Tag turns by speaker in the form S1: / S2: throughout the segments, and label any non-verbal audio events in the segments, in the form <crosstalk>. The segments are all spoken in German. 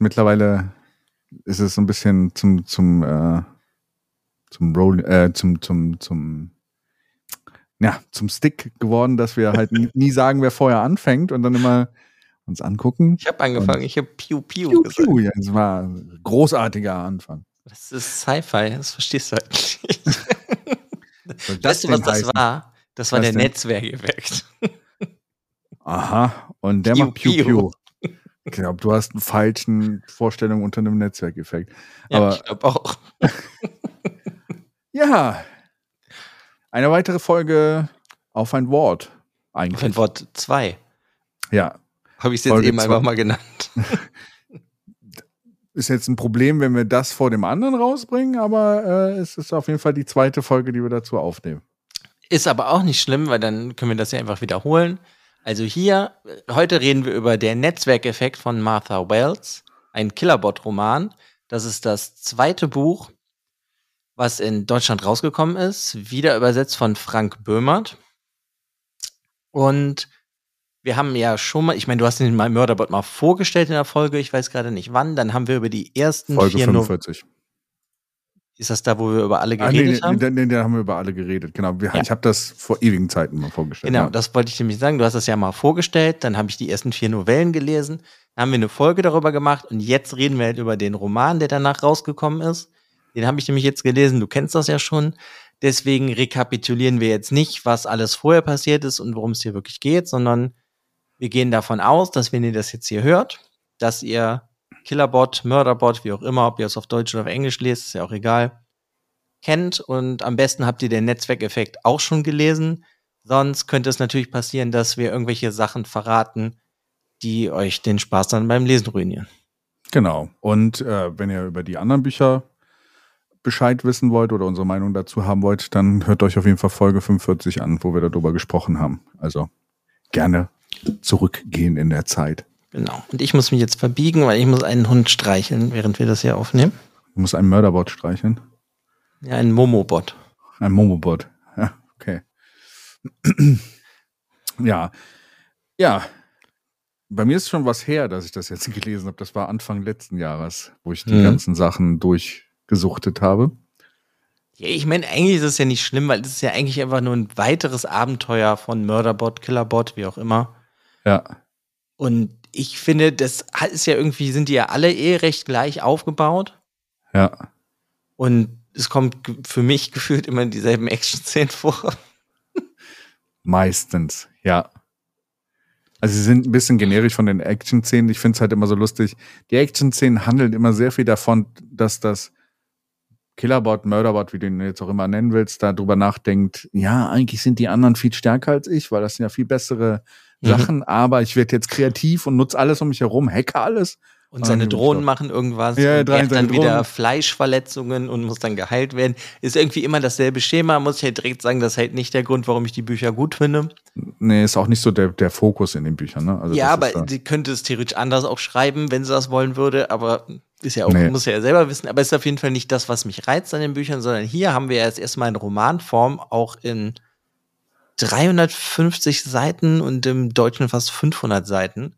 S1: mittlerweile ist es so ein bisschen zum, zum, äh, zum Roll, äh, zum, zum, zum, ja, zum Stick geworden, dass wir halt nie sagen, wer vorher anfängt und dann immer uns angucken.
S2: Ich habe angefangen, ich habe Piu Piu, Piu gesagt. Piu,
S1: ja, das war ein großartiger Anfang.
S2: Das ist Sci-Fi, das verstehst du halt nicht. weißt du, was das heißen? war? Das war was der Netzwerkeffekt.
S1: Aha, und der Piu, macht Piu Piu. Glaube, du hast eine falschen Vorstellung unter einem Netzwerkeffekt.
S2: Ja, Aber, ich glaube auch. <laughs>
S1: ja. Eine weitere Folge auf ein Wort. Eigentlich. Auf
S2: ein Wort 2.
S1: Ja.
S2: Habe ich es jetzt eben zwei. einfach mal genannt. <laughs>
S1: ist jetzt ein Problem, wenn wir das vor dem anderen rausbringen, aber äh, es ist auf jeden Fall die zweite Folge, die wir dazu aufnehmen.
S2: Ist aber auch nicht schlimm, weil dann können wir das ja einfach wiederholen. Also hier, heute reden wir über den Netzwerkeffekt von Martha Wells, ein Killerbot-Roman. Das ist das zweite Buch, was in Deutschland rausgekommen ist, wieder übersetzt von Frank Böhmert. Und wir haben ja schon mal, ich meine, du hast den Mörderbot mal vorgestellt in der Folge, ich weiß gerade nicht wann, dann haben wir über die ersten
S1: Folge vier 45. No
S2: ist das da, wo wir über alle geredet ah, nee,
S1: haben? Nee, nee, da haben wir über alle geredet. Genau. Wir, ja. Ich habe das vor ewigen Zeiten mal vorgestellt.
S2: Genau, ja. das wollte ich nämlich sagen. Du hast das ja mal vorgestellt, dann habe ich die ersten vier Novellen gelesen, dann haben wir eine Folge darüber gemacht und jetzt reden wir halt über den Roman, der danach rausgekommen ist. Den habe ich nämlich jetzt gelesen, du kennst das ja schon. Deswegen rekapitulieren wir jetzt nicht, was alles vorher passiert ist und worum es hier wirklich geht, sondern wir gehen davon aus, dass wenn ihr das jetzt hier hört, dass ihr Killerbot, Murderbot, wie auch immer, ob ihr es auf Deutsch oder auf Englisch lest, ist ja auch egal, kennt und am besten habt ihr den Netzwerkeffekt auch schon gelesen. Sonst könnte es natürlich passieren, dass wir irgendwelche Sachen verraten, die euch den Spaß dann beim Lesen ruinieren.
S1: Genau. Und äh, wenn ihr über die anderen Bücher Bescheid wissen wollt oder unsere Meinung dazu haben wollt, dann hört euch auf jeden Fall Folge 45 an, wo wir darüber gesprochen haben. Also gerne zurückgehen in der Zeit.
S2: Genau. Und ich muss mich jetzt verbiegen, weil ich muss einen Hund streicheln, während wir das hier aufnehmen.
S1: Du musst einen Mörderbot streicheln.
S2: Ja, einen Momobot.
S1: Ein Momobot. Ja, okay. ja. Ja. Bei mir ist schon was her, dass ich das jetzt <laughs> gelesen habe. Das war Anfang letzten Jahres, wo ich die
S2: Mhm.
S1: ganzen Sachen durchgesuchtet habe.
S2: Ja, ich meine, eigentlich ist es ja nicht schlimm, weil es ist ja eigentlich einfach nur ein weiteres Abenteuer von Murderbot, Killerbot, wie auch immer.
S1: Ja.
S2: Und ich finde, das ist ja irgendwie, sind die ja alle eh recht gleich aufgebaut.
S1: Ja.
S2: Und es kommt für mich <laughs> gefühlt immer dieselben Action-Szenen vor.
S1: Meistens, ja. Also sie sind ein bisschen generisch von den Action-Szenen. Ich finde es halt immer so lustig. Die Action-Szenen handeln immer sehr viel davon, dass das Killerbot, Murderbot, wie du ihn jetzt auch immer nennen willst, darüber nachdenkt, ja, eigentlich sind die anderen viel stärker als ich, weil das sind ja viel bessere
S2: Mhm.
S1: Sachen, aber ich werde jetzt kreativ und nutze alles um mich herum, hacke alles.
S2: Und seine Drohnen machen irgendwas.
S1: Ja,
S2: und er dann wieder
S1: Drohnen.
S2: Fleischverletzungen und muss dann geheilt werden. Ist irgendwie immer dasselbe Schema. Muss ich halt direkt sagen, das ist halt nicht der Grund, warum ich die Bücher gut finde.
S1: Nee, ist auch nicht so der, der Fokus in den Büchern, ne? Also
S2: ja, aber sie könnte es theoretisch anders auch schreiben, wenn sie das wollen würde, aber ist ja auch,
S1: Nee.
S2: muss ja selber wissen, aber ist auf jeden Fall nicht das, was mich reizt an den Büchern, sondern hier haben wir jetzt erstmal in Romanform auch in 350 Seiten und im Deutschen fast 500 Seiten.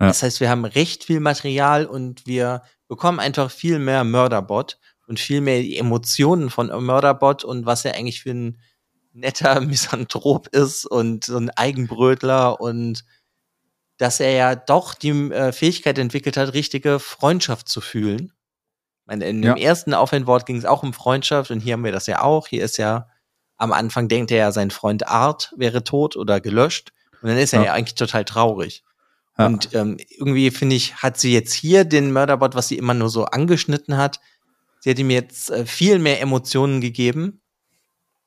S1: Ja.
S2: Das heißt, wir haben recht viel Material und wir bekommen einfach viel mehr Mörderbot und viel mehr die Emotionen von Mörderbot und was er eigentlich für ein netter <laughs> Misanthrop ist und so ein Eigenbrötler und dass er ja doch die äh, Fähigkeit entwickelt hat, richtige Freundschaft zu fühlen. Ich meine, in
S1: Ja.
S2: dem ersten Aufwendwort ging es auch um Freundschaft und hier haben wir das ja auch. Hier ist ja am Anfang denkt er ja, sein Freund Art wäre tot oder gelöscht und dann ist er
S1: Ja.
S2: ja eigentlich total traurig.
S1: Ja.
S2: Und ähm, irgendwie finde ich, hat sie jetzt hier den Mörderbot, was sie immer nur so angeschnitten hat, sie hat ihm jetzt äh, viel mehr Emotionen gegeben.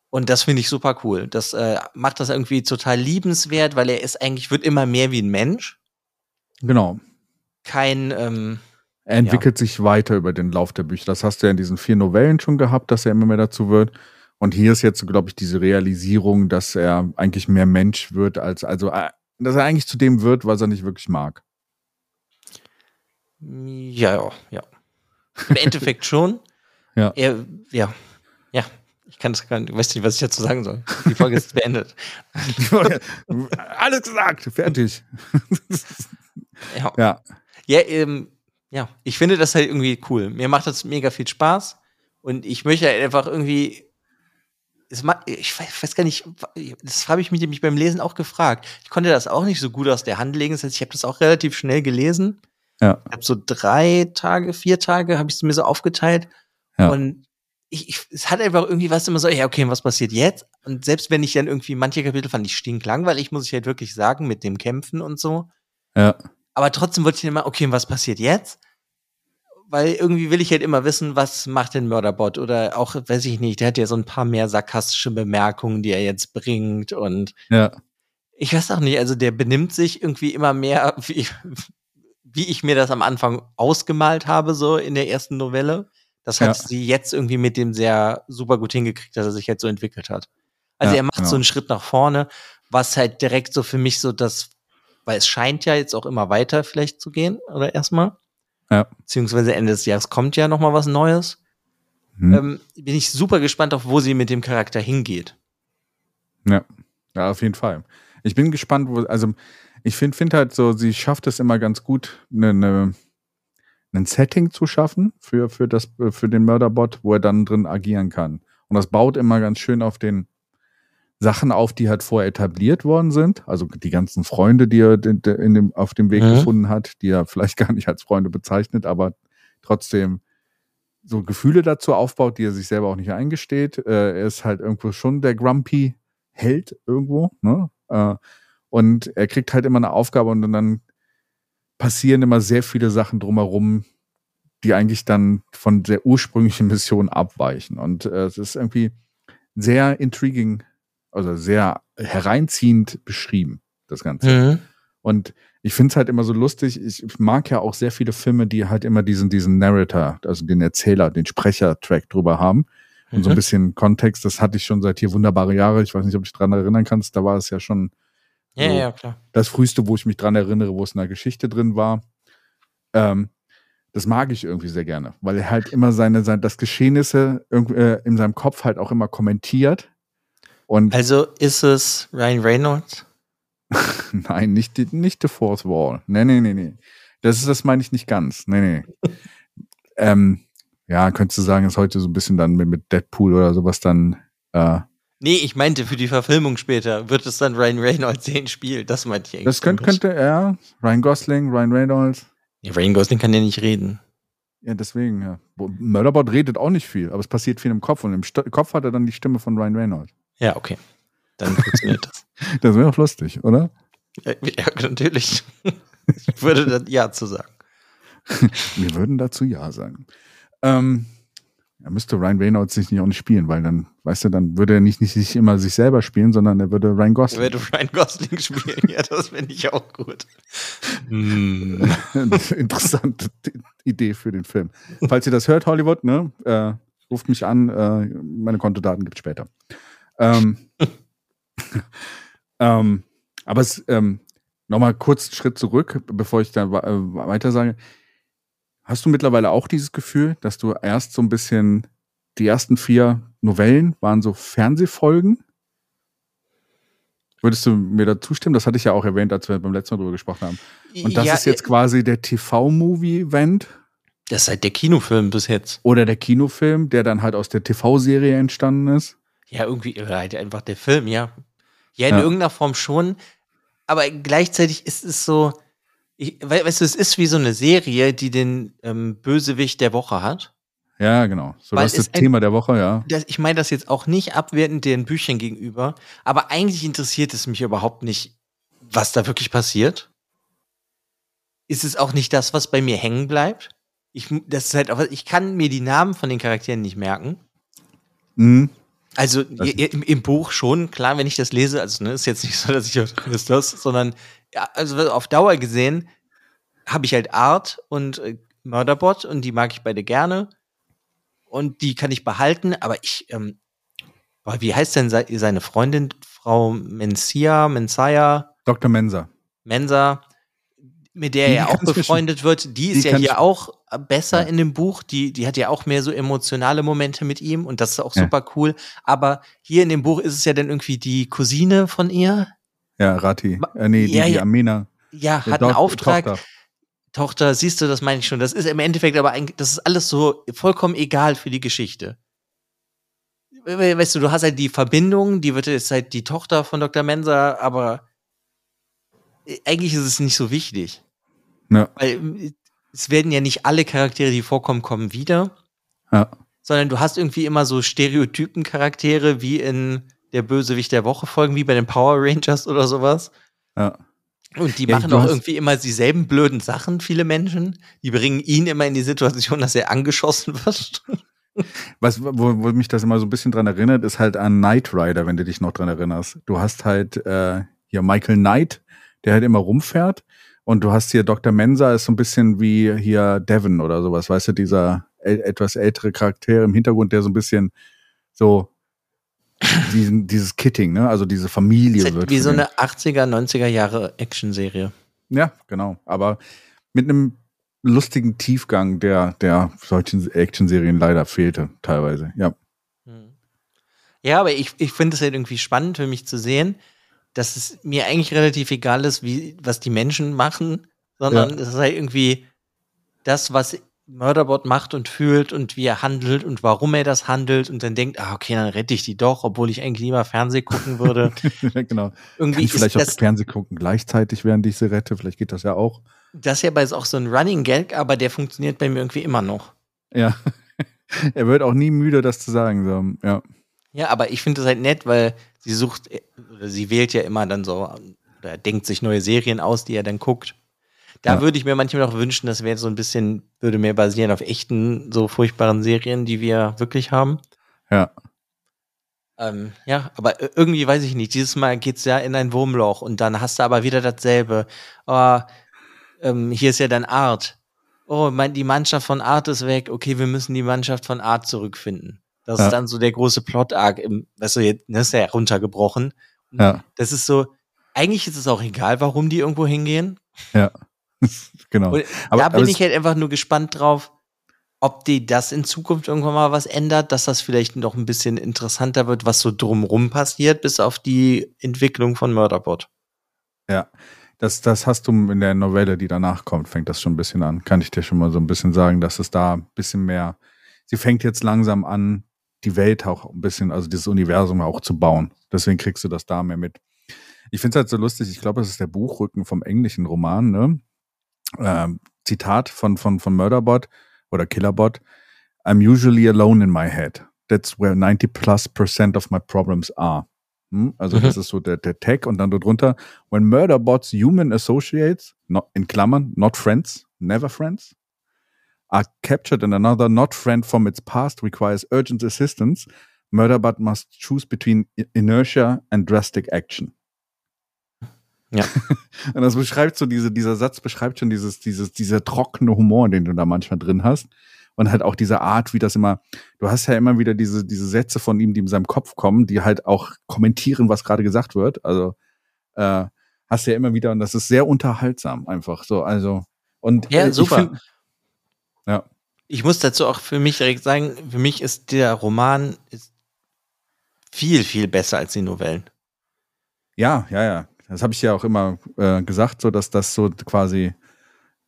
S2: Und das finde ich super cool. Das äh, macht das irgendwie total liebenswert, weil er ist eigentlich, wird immer mehr wie ein Mensch.
S1: genau.
S2: Kein, ähm,
S1: Er entwickelt sich weiter über den Lauf der Bücher. Das hast du ja in diesen vier Novellen schon gehabt, dass er immer mehr dazu wird. Und hier ist jetzt, glaube ich, diese Realisierung, dass er eigentlich mehr Mensch wird, als, also, äh, dass er eigentlich zu dem wird, was er nicht wirklich mag.
S2: ja, ja, ja. Im Endeffekt <laughs> schon.
S1: Ja.
S2: Er, ja, ja. Ich kann das gar nicht, weiß nicht, was ich dazu sagen soll. Die Folge ist beendet. <laughs>
S1: Alles gesagt, fertig. <laughs>
S2: Ja.
S1: ja,
S2: Ja, ähm, ja, ich finde das halt irgendwie cool. Mir macht das mega viel Spaß und ich möchte halt einfach irgendwie. Ich weiß, weiß gar nicht, das habe ich mich nämlich beim Lesen auch gefragt. Ich konnte das auch nicht so gut aus der Hand legen. Das heißt, ich habe das auch relativ schnell gelesen.
S1: ja,
S2: Ich habe so drei Tage, vier Tage habe ich es mir so aufgeteilt.
S1: Ja.
S2: Und ich, ich, es hat einfach irgendwie was immer so, ja, okay, was passiert jetzt? Und selbst wenn ich dann irgendwie manche Kapitel fand ich stinklangweilig, muss ich halt wirklich sagen, mit dem Kämpfen und so.
S1: ja,
S2: Aber trotzdem wollte ich immer, okay, was passiert jetzt? Weil irgendwie will ich halt immer wissen, was macht denn Mörderbot? Oder auch, weiß ich nicht, der hat ja so ein paar mehr sarkastische Bemerkungen, die er jetzt bringt. Und
S1: ja,
S2: ich weiß auch nicht, also der benimmt sich irgendwie immer mehr, <laughs> wie, wie ich mir das am Anfang ausgemalt habe, so in der ersten Novelle. Das hat
S1: Ja.
S2: sie jetzt irgendwie mit dem sehr super gut hingekriegt, dass er sich jetzt so entwickelt hat. Also
S1: Ja,
S2: er macht
S1: genau.
S2: so einen Schritt nach vorne, was halt direkt so für mich so das, weil es scheint ja jetzt auch immer weiter vielleicht zu gehen, oder erstmal.
S1: Ja.
S2: Beziehungsweise Ende des Jahres kommt ja noch mal was Neues.
S1: hm,
S2: Ähm, bin ich super gespannt auf, wo sie mit dem Charakter hingeht.
S1: ja, ja, auf jeden Fall. Ich bin gespannt, wo, also ich finde find halt so, sie schafft es immer ganz gut, eine, eine, ein Setting zu schaffen für, für, das, für den Mörderbot, wo er dann drin agieren kann. Und das baut immer ganz schön auf den Sachen auf, die halt vorher etabliert worden sind. Also die ganzen Freunde, die er in dem, auf dem Weg
S2: Mhm.
S1: gefunden hat, die er vielleicht <laughs> gar nicht als Freunde bezeichnet, aber trotzdem so Gefühle dazu aufbaut, die er sich selber auch nicht eingesteht. Äh, er ist halt irgendwo schon der Grumpy Held irgendwo, ne? Äh, und er kriegt halt immer eine Aufgabe und dann passieren immer sehr viele Sachen drumherum, die eigentlich dann von der ursprünglichen Mission abweichen. Und äh, es ist irgendwie sehr intriguing, also sehr hereinziehend beschrieben, das Ganze.
S2: Mhm.
S1: Und ich finde es halt immer so lustig. Ich mag ja auch sehr viele Filme, die halt immer diesen, diesen Narrator, also den Erzähler, den Sprecher-Track drüber haben. Und so ein
S2: Mhm.
S1: bisschen Kontext, das hatte ich schon seit hier wunderbare Jahre. Ich weiß nicht, ob du dich dran erinnern kannst. Da war es ja schon
S2: Ja,
S1: so
S2: ja, klar.
S1: das früheste, wo ich mich dran erinnere, wo es in der Geschichte drin war. Ähm, das mag ich irgendwie sehr gerne, weil er halt immer seine, sein, das Geschehnisse äh, in seinem Kopf halt auch immer kommentiert. Und
S2: Also ist es Ryan Reynolds? <laughs>
S1: nein, nicht die, nicht The Fourth Wall. Nee, nee, nee, nee. Das ist, das meine ich nicht ganz. Nee, nee. <laughs> ähm, ja, könntest du sagen, ist heute so ein bisschen dann mit, mit Deadpool oder sowas dann, äh,
S2: Nee, ich meinte für die Verfilmung später. Wird es dann Ryan Reynolds den spielt? Das meinte ich eigentlich.
S1: das könnte, könnte er, Ryan Gosling, Ryan Reynolds.
S2: Ja, Ryan Gosling kann ja nicht reden.
S1: Ja, deswegen, ja. Bo- Murderbot redet auch nicht viel, aber es passiert viel im Kopf und im Sto Kopf hat er dann die Stimme von Ryan Reynolds.
S2: Ja, okay. Dann funktioniert das. <laughs>
S1: Das wäre auch lustig, oder?
S2: Ja, natürlich. Ich würde dann Ja zu sagen. <laughs>
S1: Wir würden dazu Ja sagen. Ähm, er müsste Ryan Reynolds sich nicht auch nicht spielen, weil dann, weißt du, dann würde er nicht, nicht sich immer sich selber spielen, sondern er würde Ryan Gosling.
S2: würde Ryan Gosling spielen. Ja, das finde ich auch gut. Hm. <laughs>
S1: Interessante Idee für den Film. Falls ihr das hört, Hollywood, ne, äh, ruft mich an. Äh, meine Kontodaten gibt später. Ähm, <laughs> ähm, aber es, ähm, nochmal kurz einen Schritt zurück, bevor ich da wa- äh, weiter sage. Hast du mittlerweile auch dieses Gefühl, dass du erst so ein bisschen die ersten vier Novellen waren so Fernsehfolgen? Würdest du mir da zustimmen? Das hatte ich ja auch erwähnt, als wir beim letzten Mal drüber gesprochen haben. Und das
S2: ja,
S1: ist jetzt quasi der TV-Movie-Event
S2: Das ist halt der Kinofilm bis jetzt.
S1: oder der Kinofilm, der dann halt aus der TV-Serie entstanden ist.
S2: Ja, irgendwie oder halt einfach der Film, ja. Ja, in
S1: Ja.
S2: irgendeiner Form schon. Aber gleichzeitig ist es so, ich, we- weißt du, es ist wie so eine Serie, die den ähm, Bösewicht der Woche hat.
S1: Ja, genau. So das ist das
S2: ein-
S1: Thema der Woche, ja.
S2: Das, ich meine das jetzt auch nicht abwertend den Büchern gegenüber, aber eigentlich interessiert es mich überhaupt nicht, was da wirklich passiert. Ist es auch nicht das, was bei mir hängen bleibt? Ich, das ist halt auch, ich kann mir die Namen von den Charakteren nicht merken.
S1: Mhm.
S2: Also
S1: Das-
S2: im, im Buch schon, klar, wenn ich das lese, also ne, ist jetzt nicht so, dass ich ist das, sondern ja, also auf Dauer gesehen habe ich halt Art und äh, Murderbot und die mag ich beide gerne und die kann ich behalten, aber ich, ähm, boah, wie heißt denn se seine Freundin, Frau Mencia, Mensaya,
S1: Dr. Mensa.
S2: Mensa, mit der
S1: Die
S2: er auch befreundet wird, die ist
S1: die
S2: ja hier auch besser
S1: Ja.
S2: in dem Buch. Die, die hat ja auch mehr so emotionale Momente mit ihm und das ist auch
S1: Ja.
S2: super cool. Aber hier in dem Buch ist es ja dann irgendwie die Cousine von ihr.
S1: Ja, Rati. Äh, nee, die,
S2: Ja,
S1: die
S2: ja.
S1: Amena.
S2: Ja, hat einen Auftrag. Tochter.
S1: Tochter.
S2: siehst du, das meine ich schon. Das ist im Endeffekt aber eigentlich, das ist alles so vollkommen egal für die Geschichte. We- Weißt du, du hast halt die Verbindung, die wird jetzt halt die Tochter von Dr. Mensa, aber äh, eigentlich ist es nicht so wichtig.
S1: Ja.
S2: Weil äh, es werden ja nicht alle Charaktere, die vorkommen, kommen wieder,
S1: Ja.
S2: sondern du hast irgendwie immer so Stereotypen-Charaktere wie in der Bösewicht der Woche folgen, wie bei den Power Rangers oder sowas.
S1: ja.
S2: Und die
S1: Ja,
S2: machen auch irgendwie immer dieselben blöden Sachen, viele Menschen. Die bringen ihn immer in die Situation, dass er angeschossen <laughs> wird.
S1: Was, wo, wo mich das immer so ein bisschen dran erinnert, ist halt an Knight Rider, wenn du dich noch dran erinnerst. Du hast halt äh, hier Michael Knight, der halt immer rumfährt. Und du hast hier Dr. Mensa, ist so ein bisschen wie hier Devon oder sowas, weißt du, dieser etwas ältere Charakter im Hintergrund, der so ein bisschen so diesen, dieses Kitting, ne? Also diese Familie
S2: Das ist
S1: wird.
S2: halt wie
S1: für
S2: so eine 80er, 90er Jahre Actionserie.
S1: Ja, genau. Aber mit einem lustigen Tiefgang, der, der solchen Action-Serien leider fehlte, teilweise. Ja.
S2: Hm. Ja, aber ich, ich finde es halt irgendwie spannend für mich zu sehen, dass es mir eigentlich relativ egal ist, wie, was die Menschen machen, sondern
S1: Ja.
S2: es ist halt irgendwie das, was Murderbot macht und fühlt und wie er handelt und warum er das handelt und dann denkt, ah, okay, dann rette ich die doch, obwohl ich eigentlich lieber Fernsehen gucken würde. <laughs>
S1: genau. Kann
S2: Irgendwie
S1: ich vielleicht
S2: ist
S1: auch Fernsehen gucken gleichzeitig, während ich sie rette? Vielleicht geht das ja auch.
S2: das ja bei auch so ein Running Gag, aber der funktioniert bei mir irgendwie immer noch.
S1: Ja. <laughs> er wird auch nie müde, das zu sagen. So. Ja.
S2: Ja, aber ich finde es halt nett, weil sie sucht, oder sie wählt ja immer dann so, oder denkt sich neue Serien aus, die er dann guckt. Da
S1: Ja.
S2: würde ich mir manchmal noch wünschen, das wäre so ein bisschen, würde mehr basieren auf echten, so furchtbaren Serien, die wir wirklich haben.
S1: Ja.
S2: Ähm, ja, aber irgendwie weiß ich nicht. Dieses Mal geht's ja in ein Wurmloch und dann hast du aber wieder dasselbe. Oh, ähm, hier ist ja dann Art. Oh, mein, die Mannschaft von Art ist weg. Okay, wir müssen die Mannschaft von Art zurückfinden. Das
S1: Ja.
S2: ist dann so der große Plot-Arc im, weißt du, jetzt ne, ist ja runtergebrochen.
S1: Ja.
S2: Das ist so, eigentlich ist es auch egal, warum die irgendwo hingehen. <laughs>
S1: genau.
S2: Und
S1: Aber-
S2: da
S1: aber
S2: bin
S1: es-
S2: ich halt einfach nur gespannt drauf, ob die das in Zukunft irgendwann mal was ändert, dass das vielleicht noch ein bisschen interessanter wird, was so drumrum passiert, bis auf die Entwicklung von Murderbot.
S1: Ja, das, das hast du in der Novelle, die danach kommt, fängt das schon ein bisschen an. Kann ich dir schon mal so ein bisschen sagen, dass es da ein bisschen mehr, sie fängt jetzt langsam an, die Welt auch ein bisschen, also dieses Universum auch zu bauen. Deswegen kriegst du das da mehr mit. Ich finde es halt so lustig, ich glaube, es ist der Buchrücken vom englischen Roman, ne? Ähm, Zitat von, von, von Murderbot oder Killerbot. I'm usually alone in my head. That's where 90 plus percent of my problems are. Hm? Also
S2: Mhm.
S1: das ist so der, der Tag und dann darunter, when murderbots human associates, not, in Klammern, not friends, never friends, are captured and another not friend from its past requires urgent assistance, murderbot must choose between inertia and drastic action.
S2: Ja. <laughs>
S1: und das beschreibt so diese, dieser Satz beschreibt schon dieses, dieses, dieser trockene Humor, den du da manchmal drin hast. Und halt auch diese Art, wie das immer, du hast ja immer wieder diese, diese Sätze von ihm, die in seinem Kopf kommen, die halt auch kommentieren, was gerade gesagt wird. Also äh, hast du ja immer wieder, und das ist sehr unterhaltsam einfach so. Also, und
S2: Ja,
S1: äh,
S2: super.
S1: find- ja,
S2: Ich muss dazu auch für mich direkt sagen, für mich ist der Roman ist viel, viel besser als die Novellen.
S1: ja, ja, ja. Das habe ich ja auch immer äh, gesagt, so dass das so quasi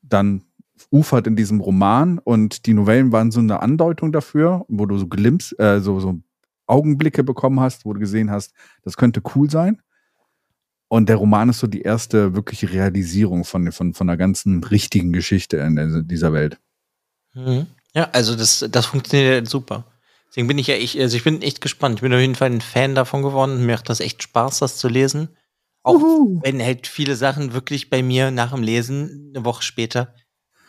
S1: dann ufert in diesem Roman und die Novellen waren so eine Andeutung dafür, wo du so Glimps, äh, so, so Augenblicke bekommen hast, wo du gesehen hast, das könnte cool sein. Und der Roman ist so die erste wirkliche Realisierung von, von, von der ganzen richtigen Geschichte in dieser Welt.
S2: Mhm. Ja, also das, das funktioniert super. Deswegen bin ich ja echt, also ich bin echt gespannt. Ich bin auf jeden Fall ein Fan davon geworden. Mir macht das echt Spaß, das zu lesen. Auch
S1: Uhu.
S2: wenn halt viele Sachen wirklich bei mir nach dem Lesen, eine Woche später,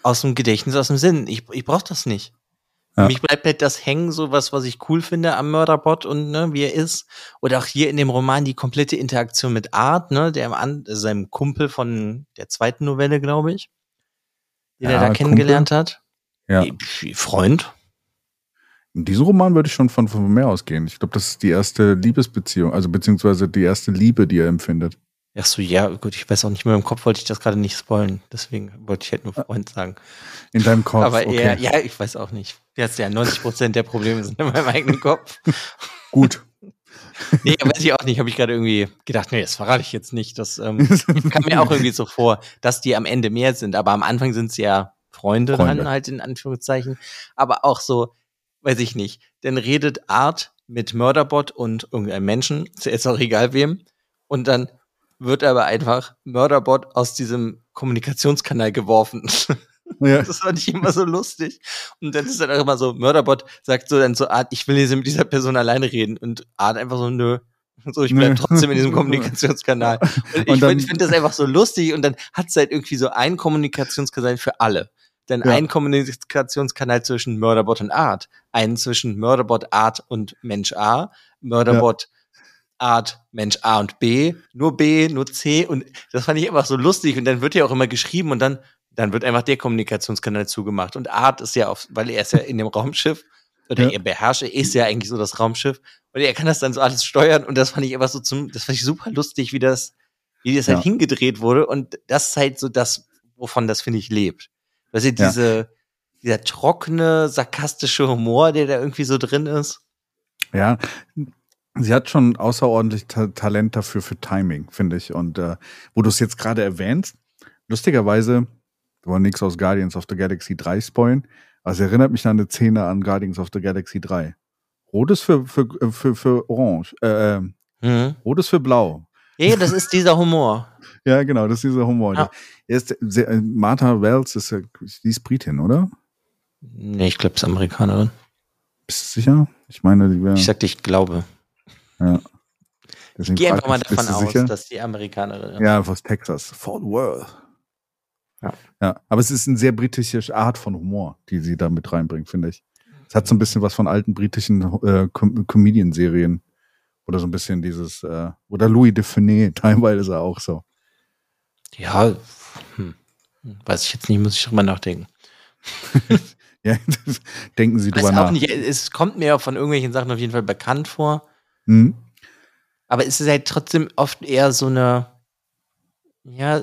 S2: aus dem Gedächtnis, aus dem Sinn. Ich, ich brauche das nicht.
S1: Ja.
S2: mich bleibt halt das hängen, so was, was ich cool finde am Mörderbot und ne, wie er ist. Oder auch hier in dem Roman die komplette Interaktion mit Art, ne, der an, seinem Kumpel von der zweiten Novelle, glaube ich, den
S1: Ja,
S2: er da
S1: Kumpel.
S2: kennengelernt hat.
S1: Ja.
S2: Freund.
S1: In diesem Roman würde ich schon von, von mehr ausgehen. Ich glaube, das ist die erste Liebesbeziehung, also beziehungsweise die erste Liebe, die er empfindet.
S2: Ach so, ja, gut, ich weiß auch nicht mehr, im Kopf wollte ich das gerade nicht spoilen. Deswegen wollte ich halt nur Freund sagen.
S1: In deinem Kopf.
S2: Aber
S1: okay.
S2: eher, ja, ich weiß auch nicht. Jetzt ja, 90 Prozent der Probleme sind in meinem eigenen Kopf.
S1: Gut. <laughs>
S2: Nee, weiß ich auch nicht. Habe ich gerade irgendwie gedacht, nee, das verrate ich jetzt nicht. Das ähm, <laughs> kam mir auch irgendwie so vor, dass die am Ende mehr sind. Aber am Anfang sind sie ja Freunde,
S1: Freunde.
S2: dann halt in Anführungszeichen. Aber auch so, weiß ich nicht. Dann redet Art mit Murderbot und irgendeinem Menschen, ist jetzt auch egal wem. Und dann wird aber einfach Murderbot aus diesem Kommunikationskanal geworfen. <laughs>
S1: ja.
S2: Das fand ich immer so lustig. Und dann ist dann auch immer so, Mörderbot sagt so dann so Art, ich will jetzt mit dieser Person alleine reden. Und Art einfach so, nö. So, ich
S1: Nö.
S2: trotzdem in diesem <laughs> Kommunikationskanal. Und ich,
S1: dann-
S2: find- finde das einfach so lustig. Und dann hat es halt irgendwie so einen Kommunikationskanal für alle. Dann
S1: Ja.
S2: einen Kommunikationskanal zwischen Mörderbot und Art. Einen zwischen Mörderbot, Art und Mensch A. Mörderbot, Art, Mensch A und B. Nur B, nur C. Und das fand ich einfach so lustig. Und dann wird ja auch immer geschrieben und dann dann wird einfach der Kommunikationskanal zugemacht. Und Art ist ja auf, weil er ist ja in dem Raumschiff, oder
S1: Ja.
S2: er beherrscht, er ist ja eigentlich so das Raumschiff. Und er kann das dann so alles steuern. Und das fand ich einfach so zum, das fand ich super lustig, wie das, wie das halt
S1: Ja.
S2: hingedreht wurde. Und das ist halt so das, wovon das, finde ich, lebt. Weißt du,
S1: Ja.
S2: diese, dieser trockene, sarkastische Humor, der da irgendwie so drin ist.
S1: Ja, sie hat schon außerordentlich Ta Talent dafür für Timing, finde ich. Und äh, wo du es jetzt gerade erwähnst, lustigerweise, wir wollen nichts aus Guardians of the Galaxy 3 spoilen, aber es erinnert mich an eine Szene an Guardians of the Galaxy 3. Rot ist für, für, für, für Orange, äh, äh,
S2: Mhm.
S1: Rot ist für Blau.
S2: Ja, das ist dieser Humor.
S1: Ja, genau, das ist dieser Humor.
S2: Ja.
S1: Er ist äh, Martha Wells ist, die ist Britin, oder?
S2: Nee, ich glaube, es ist Amerikanerin.
S1: Bist du sicher? Ich meine, die wäre.
S2: Ich sagte, ich glaube.
S1: Ja. Deswegen
S2: Geh
S1: frag
S2: einfach mal
S1: ich,
S2: davon aus,
S1: sicher?
S2: dass die Amerikanerin ist.
S1: Ja, aus Texas. Fort Worth. Ja. ja. Aber es ist eine sehr britische Art von Humor, die sie da mit reinbringt, finde ich. Es hat so ein bisschen was von alten britischen äh, Com Comedian-Serien. Oder so ein bisschen dieses, äh, oder Louis de Funès, <laughs> teilweise ist er auch so.
S2: Ja, hm. weiß ich jetzt nicht, muss ich drüber nachdenken. <laughs>
S1: ja, denken Sie drüber nach.
S2: Nicht, es kommt mir von irgendwelchen Sachen auf jeden Fall bekannt vor. Mhm. Aber es ist halt trotzdem oft eher so eine, ja,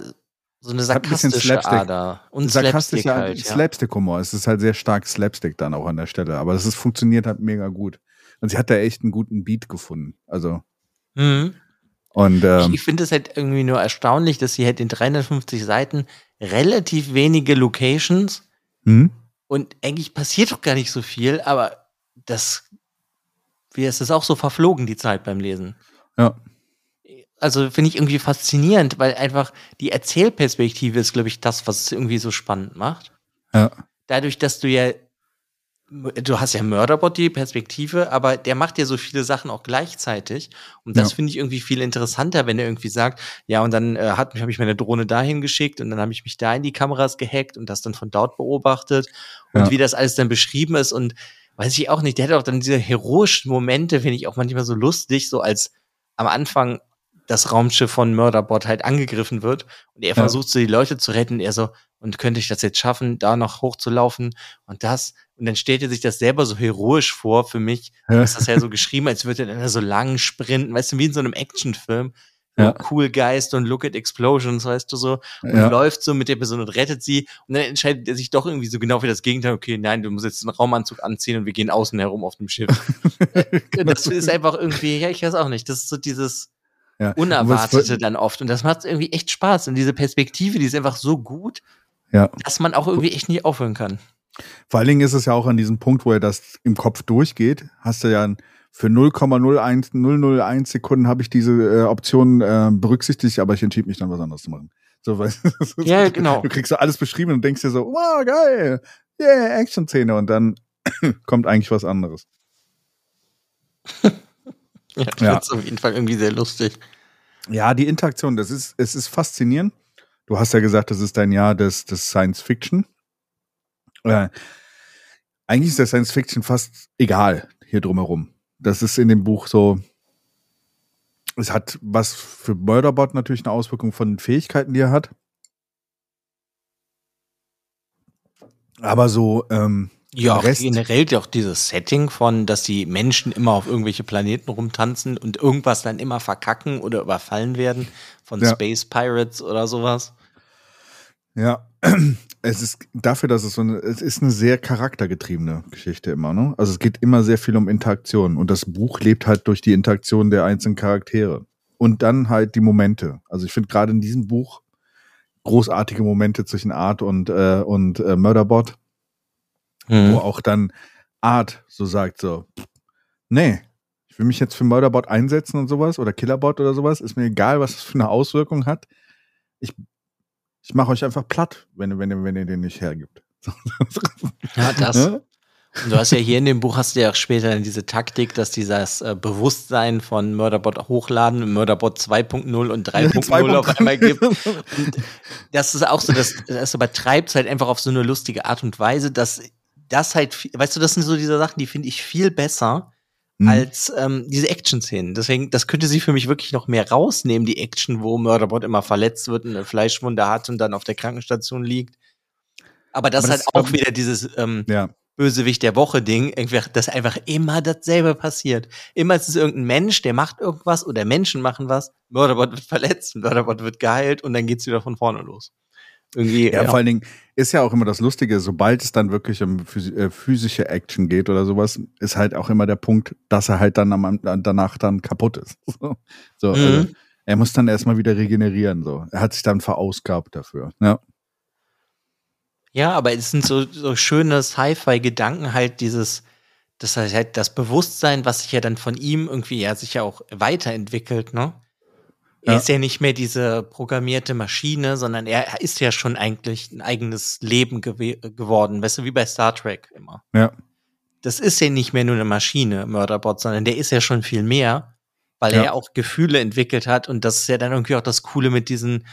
S2: so eine sarkastische Slapstick. Ader.
S1: Und Slapstick halt. Ja. Slapstick-Humor. Es ist halt sehr stark Slapstick dann auch an der Stelle. Aber es funktioniert halt mega gut. Und sie hat da echt einen guten Beat gefunden. Also. Mhm. Und, ähm,
S2: ich, ich finde es halt irgendwie nur erstaunlich, dass sie halt in 350 Seiten relativ wenige Locations mhm. und eigentlich passiert doch gar nicht so viel, aber das, wie ist das auch so verflogen, die Zeit beim Lesen.
S1: Ja
S2: also finde ich irgendwie faszinierend, weil einfach die Erzählperspektive ist, glaube ich, das, was es irgendwie so spannend macht.
S1: Ja.
S2: Dadurch, dass du ja, du hast ja Mörderbot die Perspektive, aber der macht ja so viele Sachen auch gleichzeitig. Und das ja. finde ich irgendwie viel interessanter, wenn er irgendwie sagt, ja, und dann äh, hat mich, habe ich meine Drohne dahin geschickt und dann habe ich mich da in die Kameras gehackt und das dann von dort beobachtet und ja. wie das alles dann beschrieben ist und weiß ich auch nicht, der hat auch dann diese heroischen Momente, finde ich auch manchmal so lustig, so als am Anfang das Raumschiff von Murderbot halt angegriffen wird und er ja. versucht so die Leute zu retten. Er so, und könnte ich das jetzt schaffen, da noch hochzulaufen und das. Und dann stellt er sich das selber so heroisch vor für mich. Ja. Ist das ja so geschrieben, als würde er dann so lang sprinten, weißt du, wie in so einem Actionfilm. Ja. Cool Geist und Look at Explosions, weißt du so. Und ja. läuft so mit der Person und rettet sie. Und dann entscheidet er sich doch irgendwie so genau für das Gegenteil. Okay, nein, du musst jetzt einen Raumanzug anziehen und wir gehen außen herum auf dem Schiff. <laughs> das ist einfach irgendwie, ja, ich weiß auch nicht. Das ist so dieses, ja. Unerwartete dann oft. Und das macht irgendwie echt Spaß. Und diese Perspektive, die ist einfach so gut,
S1: ja.
S2: dass man auch irgendwie echt nicht aufhören kann.
S1: Vor allen Dingen ist es ja auch an diesem Punkt, wo er das im Kopf durchgeht, hast du ja für 0,001 Sekunden habe ich diese äh, Option äh, berücksichtigt, aber ich entschied mich dann was anderes zu machen. So, <laughs>
S2: du, ja, genau.
S1: Du kriegst so alles beschrieben und denkst dir so, wow, geil, yeah, Action-Szene und dann <coughs> kommt eigentlich was anderes. <laughs>
S2: Ja, das ja. ist auf jeden Fall irgendwie sehr lustig.
S1: Ja, die Interaktion, das ist, es ist faszinierend. Du hast ja gesagt, das ist dein Jahr des, des Science Fiction. Äh, eigentlich ist der Science Fiction fast egal hier drumherum. Das ist in dem Buch so. Es hat was für Murderbot natürlich eine Auswirkung von den Fähigkeiten, die er hat. Aber so, ähm,
S2: ja, Rest. generell auch dieses Setting von, dass die Menschen immer auf irgendwelche Planeten rumtanzen und irgendwas dann immer verkacken oder überfallen werden von ja. Space Pirates oder sowas.
S1: Ja, <clears throat> es ist dafür, dass es so eine, es ist eine sehr charaktergetriebene Geschichte immer, ne? Also es geht immer sehr viel um Interaktion und das Buch lebt halt durch die Interaktion der einzelnen Charaktere und dann halt die Momente. Also ich finde gerade in diesem Buch großartige Momente zwischen Art und äh, und äh, Murderbot mhm. wo auch dann Art so sagt so, nee, ich will mich jetzt für Murderbot einsetzen und sowas oder Killerbot oder sowas, ist mir egal, was das für eine Auswirkung hat. Ich, ich mache euch einfach platt, wenn, wenn, wenn ihr den nicht hergibt. <laughs>
S2: Ja, das. Ja? Und du hast ja hier in dem Buch hast du ja auch später diese Taktik, dass dieses äh, Bewusstsein von Murderbot hochladen, Murderbot 2.0 und 3.0 <laughs> auf einmal gibt. Und das ist auch so, dass das übertreibt es halt einfach auf so eine lustige Art und Weise, dass das halt, weißt du, das sind so diese Sachen, die finde ich viel besser mhm. als ähm, diese Action-Szenen. Deswegen, das könnte sie für mich wirklich noch mehr rausnehmen, die Action, wo Murderbot immer verletzt wird, eine Fleischwunde hat und dann auf der Krankenstation liegt. Aber das, ist halt auch wieder dieses ähm, ja. Bösewicht der Woche-Ding, dass einfach immer dasselbe passiert. Immer ist es irgendein Mensch, der macht irgendwas oder Menschen machen was, Murderbot wird verletzt, Murderbot wird geheilt und dann geht's wieder von vorne los.
S1: Irgendwie, ja, ja, vor allen Dingen ist ja auch immer das Lustige, sobald es dann wirklich um äh, physische Action geht oder sowas, ist halt auch immer der Punkt, dass er halt dann am, danach dann kaputt ist. <laughs> so, mhm. also, er muss dann erstmal wieder regenerieren. So. Er hat sich dann verausgabt dafür. Ja.
S2: Ja, aber es sind so, so schöne Sci-Fi-Gedanken halt dieses, das heißt halt das Bewusstsein, was sich ja dann von ihm irgendwie ja sich ja auch weiterentwickelt, ne? Er ja. ist ja nicht mehr diese programmierte Maschine, sondern er ist ja schon eigentlich ein eigenes Leben gew geworden, weißt du, wie bei Star Trek immer.
S1: Ja.
S2: Das ist ja nicht mehr nur eine Maschine, Murderbot, sondern der ist ja schon viel mehr, weil ja. er auch Gefühle entwickelt hat und das ist ja dann irgendwie auch das Coole mit diesen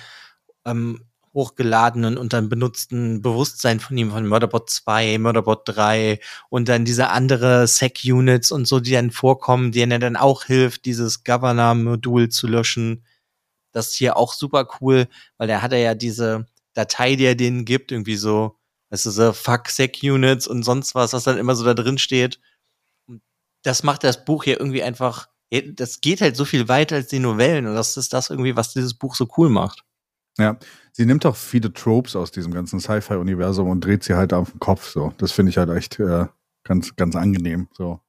S2: ähm, hochgeladenen und dann benutzten Bewusstsein von ihm, von Murderbot 2, Murderbot 3 und dann diese andere Sec-Units und so, die dann vorkommen, denen er dann auch hilft, dieses Governor-Modul zu löschen. Das ist hier auch super cool, weil da hat er ja diese Datei, die er denen gibt, irgendwie so, das ist so Fuck Sec-Units und sonst was, was dann immer so da drin steht. Das macht das Buch hier irgendwie einfach, das geht halt so viel weiter als die Novellen und das ist das irgendwie, was dieses Buch so cool macht.
S1: Ja, sie nimmt auch viele Tropes aus diesem ganzen Sci-Fi-Universum und dreht sie halt auf den Kopf. So, das finde ich halt echt äh, ganz, ganz angenehm. So,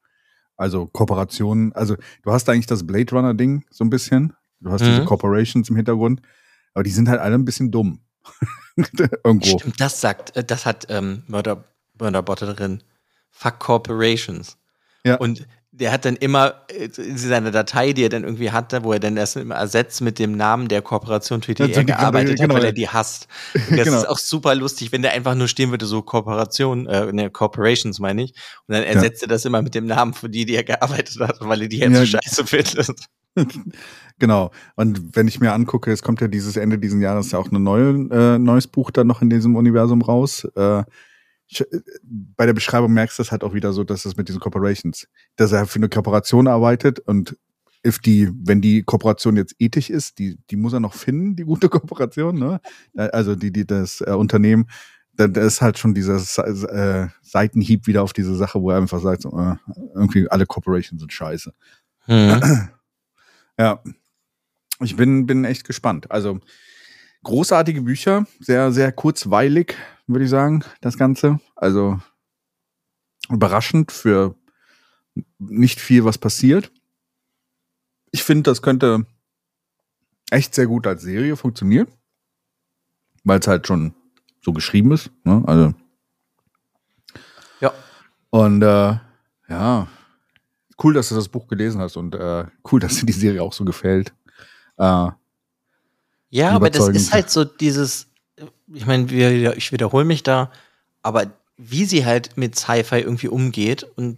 S1: also Kooperationen. Also du hast eigentlich das Blade Runner-Ding so ein bisschen. Du hast mhm. diese Corporations im Hintergrund, aber die sind halt alle ein bisschen dumm. <laughs>
S2: Irgendwo. Stimmt, das sagt, äh, das hat ähm, Murder, Murderbot drin. Fuck Corporations. Ja. Und der hat dann immer äh, seine Datei, die er dann irgendwie hatte, wo er dann erst immer ersetzt mit dem Namen der Kooperation, für die ja, er gearbeitet genau, hat, weil er die hasst. <laughs> Und das genau. ist auch super lustig, wenn der einfach nur stehen würde, so Kooperation, äh, ne, Corporations meine ich. Und dann ersetzt ja. er das immer mit dem Namen für die, die er gearbeitet hat, weil er die jetzt ja. so scheiße findet. <laughs>
S1: Genau. Und wenn ich mir angucke, es kommt ja dieses Ende dieses Jahres ja auch ein neue, äh, neues Buch dann noch in diesem Universum raus. Äh, äh, bei der Beschreibung merkst du es halt auch wieder so, dass es mit diesen Corporations, dass er für eine Kooperation arbeitet und if die, wenn die Kooperation jetzt ethisch ist, die, die muss er noch finden, die gute <laughs> Kooperation, ne? Äh, also die, die das äh, Unternehmen, da, da ist halt schon dieser äh, Seitenhieb wieder auf diese Sache, wo er einfach sagt, so, äh, irgendwie alle Corporations sind scheiße. Mhm. <clears throat> Ja. Ich bin, bin echt gespannt. Also großartige Bücher, sehr, sehr kurzweilig, würde ich sagen, das Ganze. Also überraschend für nicht viel, was passiert. Ich finde, das könnte echt sehr gut als Serie funktionieren, weil es halt schon so geschrieben ist. Ne? Also
S2: ja.
S1: Und äh, ja, cool, dass du das Buch gelesen hast und äh, cool, dass dir die Serie auch so gefällt. Äh,
S2: ja, aber das ist halt so dieses, ich meine, ich wiederhole mich da, aber wie sie halt mit Sci-Fi irgendwie umgeht und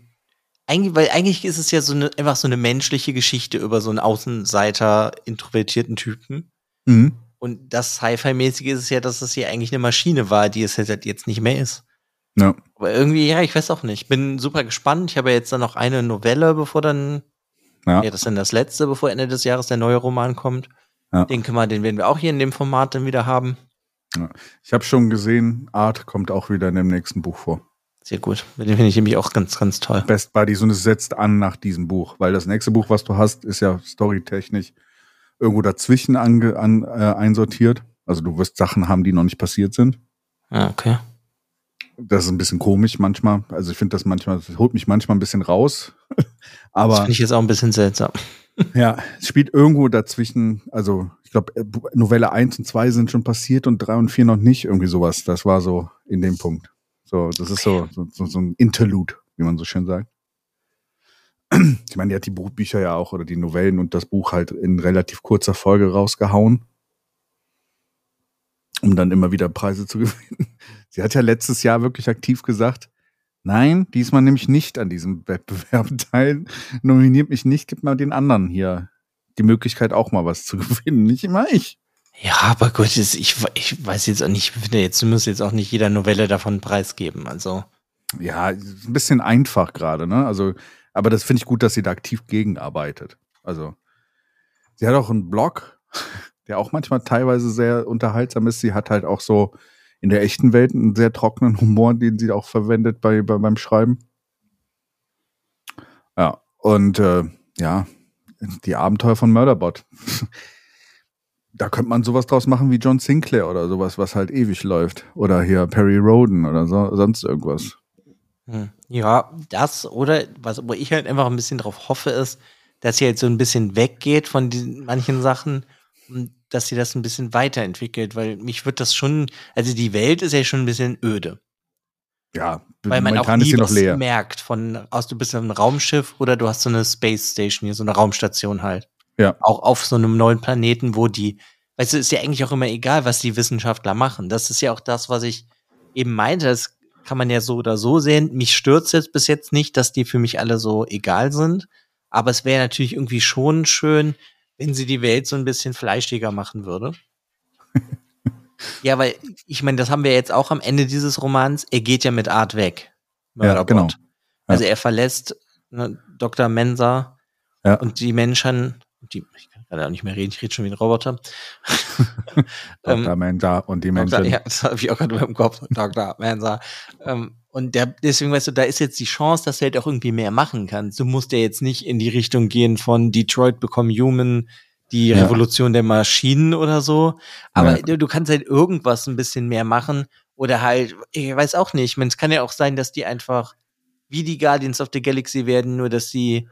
S2: eigentlich, weil eigentlich ist es ja so eine, einfach so eine menschliche Geschichte über so einen Außenseiter, introvertierten Typen. Mhm. Und das Sci-Fi-mäßige ist es ja, dass es hier eigentlich eine Maschine war, die es halt jetzt nicht mehr ist. Ja. Aber irgendwie, ja, ich weiß auch nicht. Ich bin super gespannt. Ich habe ja jetzt dann noch eine Novelle, bevor dann, ja, ja das ist dann das letzte, bevor Ende des Jahres der neue Roman kommt. Ja. Den können wir, den werden wir auch hier in dem Format dann wieder haben.
S1: Ja. Ich habe schon gesehen, Art kommt auch wieder in dem nächsten Buch vor.
S2: Sehr gut. Den finde ich nämlich auch ganz, ganz toll.
S1: Best Buddies und es setzt an nach diesem Buch, weil das nächste Buch, was du hast, ist ja storytechnisch irgendwo dazwischen ange, an, äh, einsortiert. Also du wirst Sachen haben, die noch nicht passiert sind.
S2: Ah, okay.
S1: Das ist ein bisschen komisch manchmal. Also ich finde das manchmal, das holt mich manchmal ein bisschen raus. <laughs> Aber. Das
S2: finde ich jetzt auch ein bisschen seltsam. <laughs>
S1: Ja, es spielt irgendwo dazwischen, also ich glaube, äh, Novelle 1 und 2 sind schon passiert und 3 und 4 noch nicht, irgendwie sowas. Das war so in dem Punkt. So, das ist so, so, so ein Interlude, wie man so schön sagt. <clears throat> Ich meine, die hat die Buchbücher ja auch oder die Novellen und das Buch halt in relativ kurzer Folge rausgehauen, um dann immer wieder Preise zu <laughs> gewinnen. Sie hat ja letztes Jahr wirklich aktiv gesagt, Nein, diesmal nehme ich nicht an diesem <laughs> Wettbewerb teil. Nominiert mich nicht, gib mal den anderen hier die Möglichkeit, auch mal was zu <laughs> gewinnen. Nicht immer ich.
S2: Ja, aber gut, ich, ich weiß jetzt auch nicht, ich finde jetzt, du musst jetzt auch nicht jeder Novelle davon preisgeben. Also.
S1: Ja, ein bisschen einfach gerade, ne? Also, aber das finde ich gut, dass sie da aktiv gegenarbeitet. Also, sie hat auch einen Blog, <laughs> der auch manchmal teilweise sehr unterhaltsam ist. Sie hat halt auch so in der echten Welt einen sehr trockenen <laughs> Humor, den sie auch verwendet bei, bei beim Schreiben. Ja, und äh, ja, die Abenteuer von Murderbot. <laughs> da könnte man sowas draus machen wie John Sinclair oder sowas, was halt ewig läuft. Oder hier Perry Roden oder so, sonst irgendwas.
S2: Hm. Ja, das oder was, wo ich halt einfach ein bisschen drauf hoffe, ist, dass sie halt so ein bisschen weggeht von diesen manchen Sachen und dass sie das ein bisschen weiterentwickelt, weil mich wird das schon, also die Welt ist ja schon ein bisschen öde.
S1: Ja,
S2: weil man auch nie was leer. merkt von, aus du bist ja ein Raumschiff oder du hast so eine Space Station hier, so eine Raumstation halt.
S1: Ja.
S2: Auch auf so einem neuen Planeten, wo die, weißt du, ist ja eigentlich auch immer egal, was die Wissenschaftler machen. Das ist ja auch das, was ich eben meinte. Das kann man ja so oder so sehen. Mich stört jetzt bis jetzt nicht, dass die für mich alle so egal sind. Aber es wäre natürlich irgendwie schon schön, wenn sie die Welt so ein bisschen fleischiger machen würde. Ja, weil ich meine, das haben wir jetzt auch am Ende dieses Romans. Er geht ja mit Art weg.
S1: Ja, genau.
S2: Also er verlässt ne, Dr. Mensa
S1: Ja.
S2: und die Menschen, die, ich kann gerade auch nicht mehr reden, ich rede schon wie ein Roboter. <laughs> Ähm,
S1: Dr. Mensa und die
S2: Dr.
S1: Menschen.
S2: Ja, das habe ich auch gerade im Kopf. <laughs> Dr. Mensa. Ähm, und der, deswegen weißt du, da ist jetzt die Chance, dass du halt auch irgendwie mehr machen kannst. Du musst ja jetzt nicht in die Richtung gehen von Detroit Become Human, die
S1: Ja.
S2: Revolution der Maschinen oder so. Aber
S1: Ja.
S2: du, du kannst halt irgendwas ein bisschen mehr machen. Oder halt, ich weiß auch nicht. Ich meine, es kann ja auch sein, dass die einfach wie die Guardians of the Galaxy werden, nur dass sie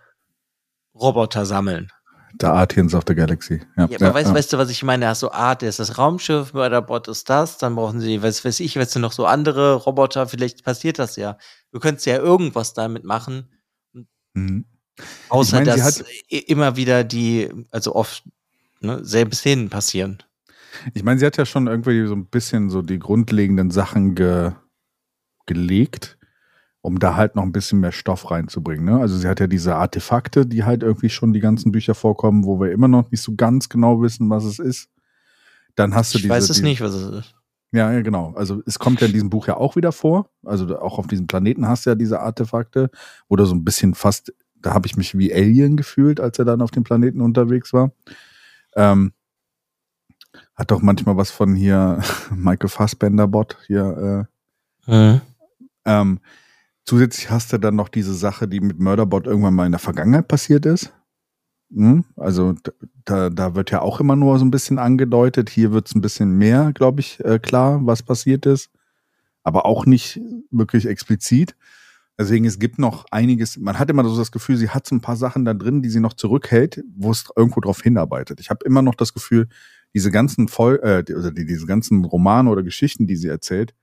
S2: Roboter sammeln.
S1: The Artians of the Galaxy. Ja,
S2: Ja, aber
S1: ja,
S2: weißt,
S1: ja.
S2: weißt du, was ich meine? Hast so Art, der ist das Raumschiff, Mörderbot ist das, dann brauchen sie, weiß, weiß ich, weißt du, noch so andere Roboter, vielleicht passiert das ja. Du könntest ja irgendwas damit machen,
S1: Mhm.
S2: außer
S1: meine, sie
S2: dass immer wieder die, also oft, ne, selbe Szenen passieren.
S1: Ich meine, sie hat ja schon irgendwie so ein bisschen so die grundlegenden Sachen ge gelegt, um da halt noch ein bisschen mehr Stoff reinzubringen. Ne? Also sie hat ja diese Artefakte, die halt irgendwie schon die ganzen Bücher vorkommen, wo wir immer noch nicht so ganz genau wissen, was es ist. Dann hast du
S2: Ich
S1: diese,
S2: weiß es
S1: diese,
S2: nicht, was es ist.
S1: Ja, ja, genau. Also es kommt ja in diesem Buch ja auch wieder vor. Also auch auf diesem Planeten hast du ja diese Artefakte, oder so ein bisschen fast, da habe ich mich wie Alien gefühlt, als er dann auf dem Planeten unterwegs war. Ähm, hat doch manchmal was von hier <laughs> Michael Fassbender Bot hier. Äh, ähm, zusätzlich hast du dann noch diese Sache, die mit Murderbot irgendwann mal in der Vergangenheit passiert ist. Hm? Also da, da wird ja auch immer nur so ein bisschen angedeutet. Hier wird es ein bisschen mehr, glaube ich, äh, klar, was passiert ist. Aber auch nicht wirklich explizit. Deswegen, es gibt noch einiges. Man hat immer so das Gefühl, sie hat so ein paar Sachen da drin, die sie noch zurückhält, wo es irgendwo drauf hinarbeitet. Ich habe immer noch das Gefühl, diese ganzen Voll äh, die, diese ganzen Romane oder Geschichten, die sie erzählt,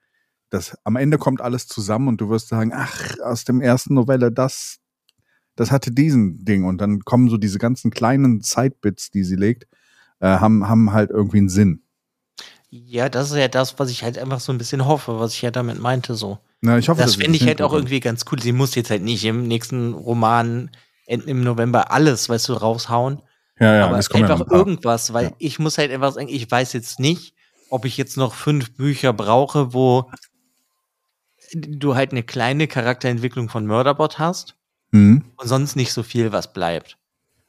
S1: das am Ende kommt alles zusammen und du wirst sagen, ach, aus dem ersten Novelle, das, das hatte diesen Ding. Und dann kommen so diese ganzen kleinen Sidebits, die sie legt, äh, haben, haben halt irgendwie einen Sinn.
S2: Ja, das ist ja das, was ich halt einfach so ein bisschen hoffe, was ich ja damit meinte, so.
S1: Na, ich hoffe,
S2: Das
S1: dass
S2: fände ich halt auch irgendwie ganz cool. Sie muss jetzt halt nicht im nächsten Roman im November alles, weißt du, raushauen.
S1: Ja, ja,
S2: aber
S1: es noch
S2: einfach
S1: ein
S2: irgendwas, weil
S1: Ja.
S2: ich muss halt einfach sagen, ich weiß jetzt nicht, ob ich jetzt noch fünf Bücher brauche, wo du halt eine kleine Charakterentwicklung von Murderbot hast
S1: Mhm.
S2: und sonst nicht so viel, was bleibt.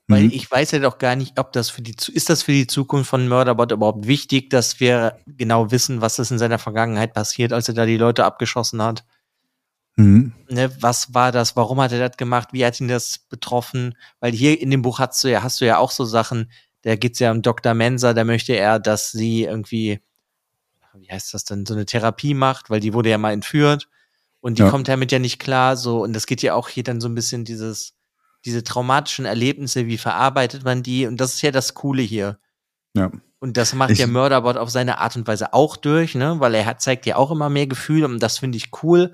S2: Weil
S1: Mhm.
S2: ich weiß ja doch gar nicht, ob das für die, ist das für die Zukunft von Murderbot überhaupt wichtig, dass wir genau wissen, was ist in seiner Vergangenheit passiert, als er da die Leute abgeschossen hat.
S1: Mhm.
S2: Ne, was war das? Warum hat er das gemacht? Wie hat ihn das betroffen? Weil hier in dem Buch hast du ja, hast du ja auch so Sachen, da geht's ja um Dr. Mensa, da möchte er, dass sie irgendwie, wie heißt das denn, so eine Therapie macht, weil die wurde ja mal entführt und die
S1: Ja.
S2: kommt damit ja nicht klar, so, und das geht ja auch hier dann so ein bisschen dieses, diese traumatischen Erlebnisse, wie verarbeitet man die? Und das ist ja das Coole hier.
S1: Ja.
S2: Und das macht
S1: Ich-
S2: der Murderbot auf seine Art und Weise auch durch, ne? Weil er hat, zeigt ja auch immer mehr Gefühl und das finde ich cool.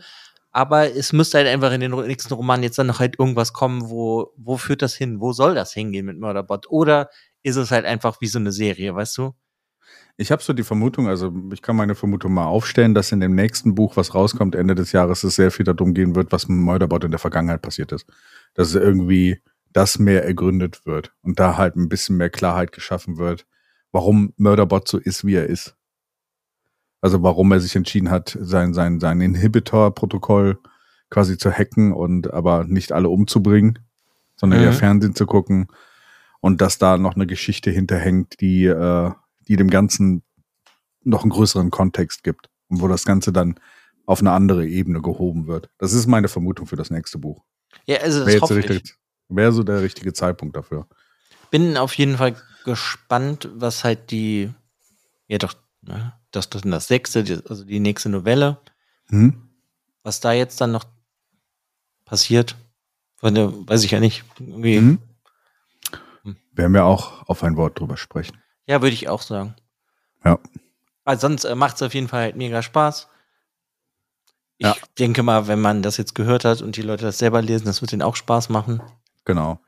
S2: Aber es müsste halt einfach in den nächsten Roman jetzt dann noch halt irgendwas kommen, wo, wo führt das hin? Wo soll das hingehen mit Murderbot? Oder ist es halt einfach wie so eine Serie, weißt du?
S1: Ich habe so die Vermutung, also ich kann meine Vermutung mal aufstellen, dass in dem nächsten Buch, was rauskommt, Ende des Jahres, es sehr viel darum gehen wird, was mit Murderbot in der Vergangenheit passiert ist. Dass irgendwie das mehr ergründet wird und da halt ein bisschen mehr Klarheit geschaffen wird, warum Murderbot so ist, wie er ist. Also warum er sich entschieden hat, sein, sein, sein Inhibitor-Protokoll quasi zu hacken und aber nicht alle umzubringen, sondern
S2: Mhm.
S1: eher Fernsehen zu gucken und dass da noch eine Geschichte hinterhängt, die, äh, die dem Ganzen noch einen größeren Kontext gibt und wo das Ganze dann auf eine andere Ebene gehoben wird. Das ist meine Vermutung für das nächste Buch.
S2: Ja, also das
S1: Wäre
S2: hoffe
S1: der
S2: ich.
S1: richtige, wäre so der richtige Zeitpunkt dafür.
S2: Bin auf jeden Fall gespannt, was halt die, ja doch, ne, das, das, das sechste, also die nächste Novelle,
S1: Hm?
S2: was da jetzt dann noch passiert. Weiß ich ja nicht. Irgendwie,
S1: Mhm.
S2: Hm.
S1: Werden wir auch auf ein Wort drüber sprechen.
S2: Ja, würde ich auch sagen.
S1: Ja.
S2: Weil sonst äh, macht es auf jeden Fall halt mega Spaß. Ich
S1: Ja.
S2: denke mal, wenn man das jetzt gehört hat und die Leute das selber lesen, das wird denen auch Spaß machen.
S1: Genau.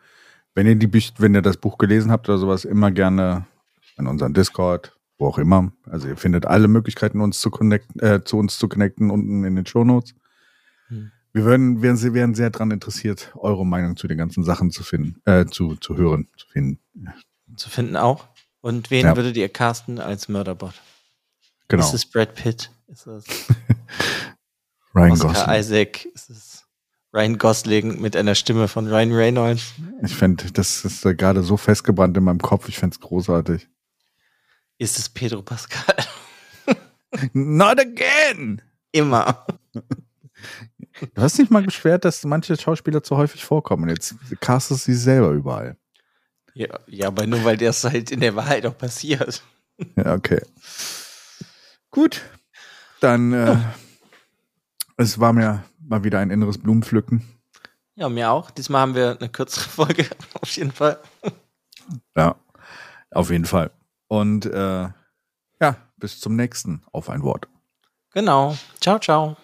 S1: Wenn ihr die Büch wenn ihr das Buch gelesen habt oder sowas, immer gerne in unseren Discord, wo auch immer. Also ihr findet alle Möglichkeiten, uns zu connecten, äh, zu uns zu connecten unten in den Shownotes.
S2: Hm.
S1: Wir werden, wir sie wären sehr daran interessiert, eure Meinung zu den ganzen Sachen zu finden, äh, zu, zu hören, zu finden.
S2: Zu finden auch. Und wen
S1: Ja.
S2: würdet ihr casten als Mörderbot?
S1: Genau.
S2: Ist es Brad Pitt? Ist es <laughs>
S1: Ryan
S2: Oscar
S1: Gosling.
S2: Isaac? Ist es Ryan Gosling mit einer Stimme von Ryan Reynolds?
S1: Ich fände, das ist äh, gerade so festgebrannt in meinem Kopf. Ich fände es großartig.
S2: Ist es Pedro Pascal? <laughs>
S1: Not again!
S2: Immer.
S1: Du hast dich mal beschwert, dass manche Schauspieler zu häufig vorkommen. Jetzt castest du sie selber überall.
S2: Ja, ja, aber nur weil das halt in der Wahrheit auch passiert.
S1: Ja, okay. Gut. Dann, äh, es war mir mal wieder ein inneres Blumenpflücken.
S2: Ja, mir auch. Diesmal haben wir eine kürzere <laughs> Folge, auf jeden Fall.
S1: Ja, auf jeden Fall. Und äh, ja, bis zum nächsten Auf ein Wort.
S2: Genau. Ciao, ciao.